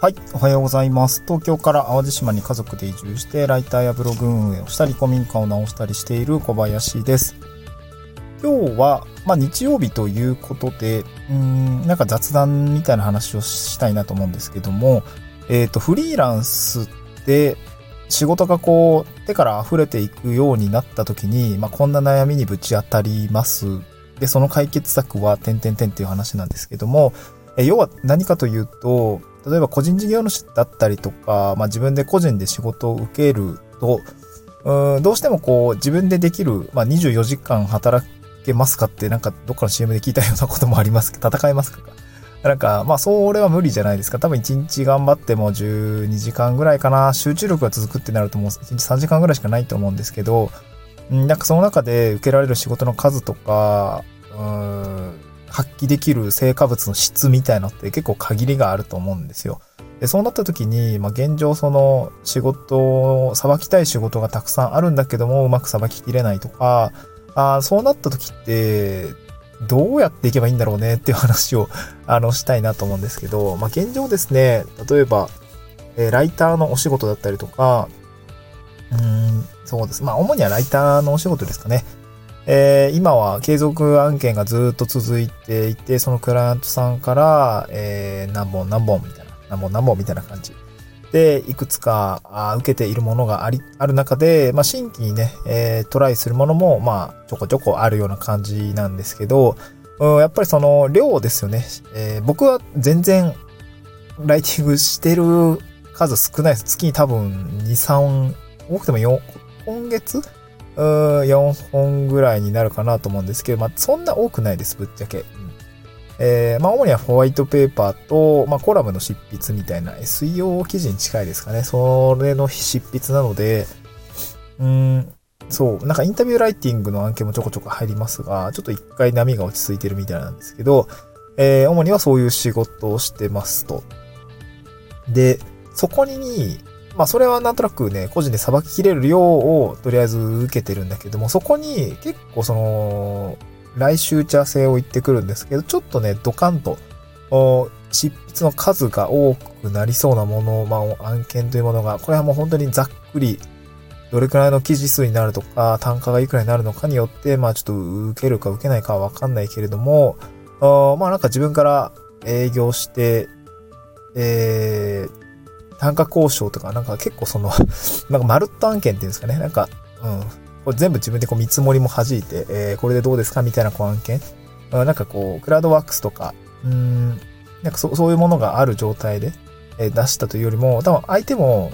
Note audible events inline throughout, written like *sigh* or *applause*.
はい、おはようございます。東京から淡路島に家族で移住して、ライターやブログ運営をしたり、古民家を直したりしている小林です。今日は、まあ、日曜日ということで、うん、なんか雑談みたいな話をしたいなと思うんですけども、えっ、ー、と、フリーランスで仕事がこう、手から溢れていくようになった時に、まあ、こんな悩みにぶち当たります。で、その解決策は、点々点っていう話なんですけども、え要は何かというと、例えば個人事業主だったりとか、まあ、自分で個人で仕事を受けると、うんどうしてもこう自分でできる、まあ、24時間働けますかってなんかどっかの CM で聞いたようなこともありますけど、戦えますかなんか、まあ、それは無理じゃないですか。多分1日頑張っても12時間ぐらいかな。集中力が続くってなるともう1日3時間ぐらいしかないと思うんですけど、なんかその中で受けられる仕事の数とか、うん、発揮できる成果物の質みたいのって結構限りがあると思うんですよ。で、そうなった時に、まあ、現状その仕事を、さばきたい仕事がたくさんあるんだけども、うまくさばききれないとか、あそうなった時って、どうやっていけばいいんだろうねっていう話を、*laughs* あの、したいなと思うんですけど、まあ、現状ですね、例えば、えー、ライターのお仕事だったりとか、うん、そうです。まあ、主にはライターのお仕事ですかね。えー、今は継続案件がずっと続いていて、そのクライアントさんから、えー、何本何本みたいな、何本何本みたいな感じで、いくつかあ受けているものがあり、ある中で、まあ、新規にね、えー、トライするものも、まあ、ちょこちょこあるような感じなんですけど、うん、やっぱりその量ですよね。えー、僕は全然、ライティングしてる数少ないです。月に多分2、3、多くても4、今月4本ぐらいになるかなと思うんですけど、まあ、そんな多くないです、ぶっちゃけ。うん、えー、まあ、主にはホワイトペーパーと、まあ、コラムの執筆みたいな SEO 記事に近いですかね。それの執筆なので、うん、そう、なんかインタビューライティングの案件もちょこちょこ入りますが、ちょっと一回波が落ち着いてるみたいなんですけど、えー、主にはそういう仕事をしてますと。で、そこに、まあそれはなんとなくね、個人で裁ききれる量をとりあえず受けてるんだけども、そこに結構その、来週茶性を言ってくるんですけど、ちょっとね、ドカンと、執筆の数が多くなりそうなもの、まあ案件というものが、これはもう本当にざっくり、どれくらいの記事数になるとか、単価がいくらになるのかによって、まあちょっと受けるか受けないかはわかんないけれども、まあなんか自分から営業して、えー、単価交渉とか、なんか結構その *laughs* なんかマルット案件っていうんですかね。なんか、うん。これ全部自分でこう見積もりも弾いて、えー、これでどうですかみたいなこう案件。なんかこう、クラウドワークスとか、うん、なんかそそういうものがある状態で、えー、出したというよりも、多分相手も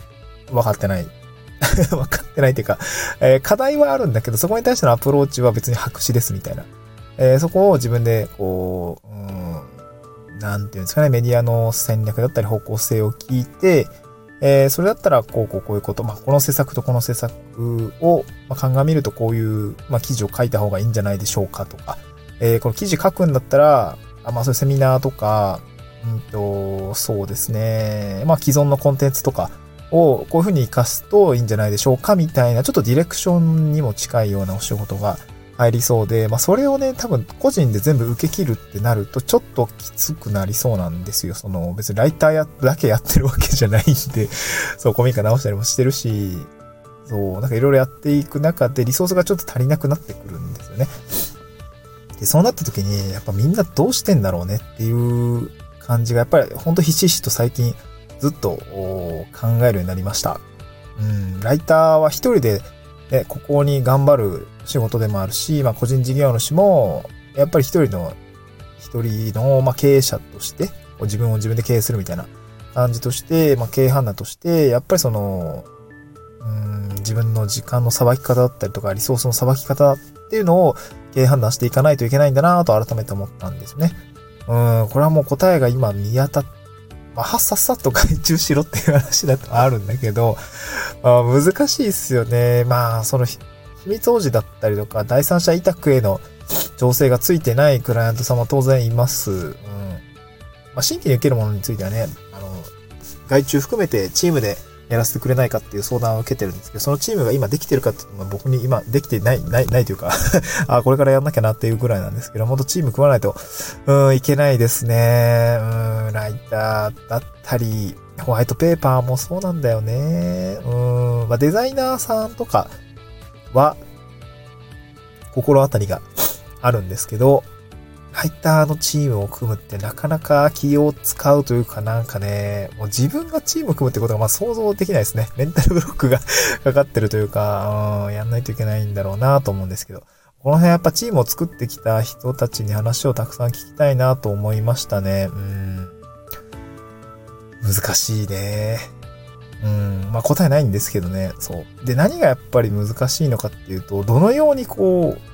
分かってない。*laughs* 分かってないっていうか、えー、課題はあるんだけど、そこに対してのアプローチは別に白紙ですみたいな。えー、そこを自分で、こう、うんなんていうんですかね、メディアの戦略だったり方向性を聞いて、えー、それだったら、こう、こう、こういうこと、まあ、この施策とこの施策を、まあ、鑑みるとこういう、まあ、記事を書いた方がいいんじゃないでしょうかとか、えー、この記事書くんだったら、あまあ、そういうセミナーとか、うんと、そうですね、まあ、既存のコンテンツとかを、こういうふうに活かすといいんじゃないでしょうかみたいな、ちょっとディレクションにも近いようなお仕事が、入りそうで、まあそれをね、多分個人で全部受け切るってなるとちょっときつくなりそうなんですよ。その別にライターや、だけやってるわけじゃないんで、*laughs* そう、コミカ直したりもしてるし、そう、なんかいろいろやっていく中でリソースがちょっと足りなくなってくるんですよね。で、そうなった時に、やっぱみんなどうしてんだろうねっていう感じが、やっぱりほんとひしひしと最近ずっと考えるようになりました。うん、ライターは一人でで、ここに頑張る仕事でもあるし、まあ、個人事業主も、やっぱり一人の、一人の、まあ、経営者として、自分を自分で経営するみたいな感じとして、まあ、経営判断として、やっぱりその、うん、自分の時間のさばき方だったりとか、リソースのさばき方っていうのを経営判断していかないといけないんだなと改めて思ったんですね。うん、これはもう答えが今見当たっまあ、はっさっさと外注しろっていう話だとあるんだけど、まあ、難しいっすよね。まあ、その秘密保持だったりとか、第三者委託への調整がついてないクライアント様当然います。うん。まあ、新規に受けるものについてはね、あの、外注含めてチームでやらせてくれないかっていう相談を受けてるんですけど、そのチームが今できてるかっていうのは僕に今できてない、ない、ないというか *laughs* あ、これからやんなきゃなっていうぐらいなんですけど、もっとチーム組まないと、うん、いけないですね。うん、ライターだったり、ホワイトペーパーもそうなんだよね。うん、まあ、デザイナーさんとかは、心当たりがあるんですけど、ライターのチームを組むってなかなか気を使うというかなんかね、もう自分がチームを組むってことがまあ想像できないですね。*laughs* メンタルブロックが *laughs* かかってるというか、うん、やんないといけないんだろうなと思うんですけど。この辺やっぱチームを作ってきた人たちに話をたくさん聞きたいなと思いましたね。うん。難しいね。うん。まあ答えないんですけどね。そう。で、何がやっぱり難しいのかっていうと、どのようにこう、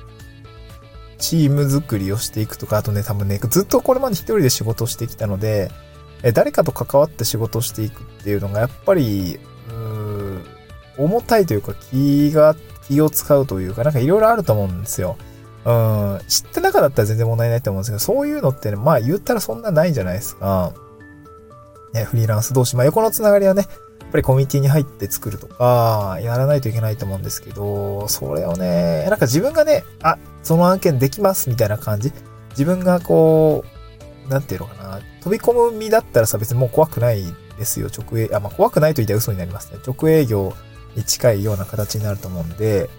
チーム作りをしていくとか、あとね、多分ね、ずっとこれまで一人で仕事をしてきたので、え誰かと関わって仕事をしていくっていうのが、やっぱり、うーん重たいというか、気が、気を使うというか、なんかいろいろあると思うんですよ。うん、知って中だったら全然問題ないと思うんですけど、そういうのってね、まあ言ったらそんなないじゃないですか。ね、フリーランス同士、まあ横のつながりはね、やっぱりコミュニティに入って作るとか、やらないといけないと思うんですけど、それをね、なんか自分がね、あ、その案件できますみたいな感じ？自分がこう、なんていうのかな、飛び込む身だったらさ、別にもう怖くないですよ。直営、あ、まあ、怖くないと言ったら嘘になりますね。直営業に近いような形になると思うんで、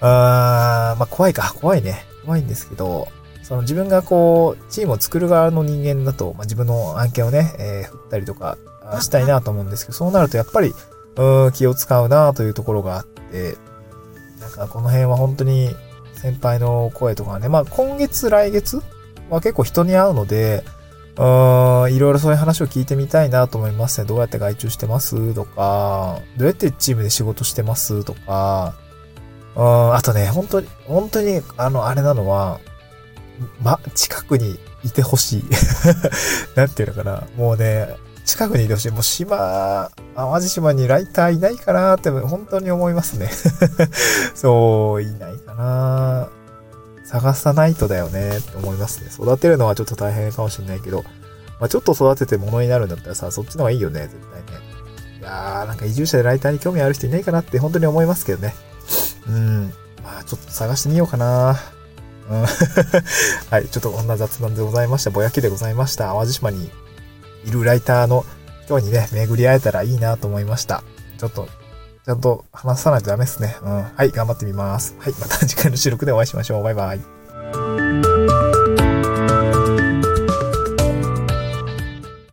あー、まあ、怖いか、怖いね。怖いんですけど、その自分がこう、チームを作る側の人間だと、まあ、自分の案件をね、えー、振ったりとか、したいなと思うんですけど、そうなるとやっぱり、うん、気を使うなというところがあって、なんかこの辺は本当に先輩の声とかね、まあ今月来月は結構人に会うので、うーん、いろいろそういう話を聞いてみたいなと思いますね。どうやって外注してますとか、どうやってチームで仕事してますとか、うん、あとね、本当に、本当に、あの、あれなのは、ま、近くにいてほしい。*laughs* なんていうのかな。もうね、近くにいてほしい。もう島、淡路島にライターいないかなって本当に思いますね。*laughs* そう、いないかな探さないとだよねって思いますね。育てるのはちょっと大変かもしれないけど、まあ、ちょっと育てて物になるんだったらさ、そっちの方がいいよね、絶対ね。いやー、なんか移住者でライターに興味ある人いないかなって本当に思いますけどね。うん。まあ、ちょっと探してみようかな。うん。*laughs* はい、ちょっとこんな雑談でございました。ぼやきでございました。淡路島にいるライターの人にね、巡り会えたらいいなと思いました。ちょっと、ちゃんと話さないとダメですね。うん。はい、頑張ってみます。はい、また次回の収録でお会いしましょう。バイバイ。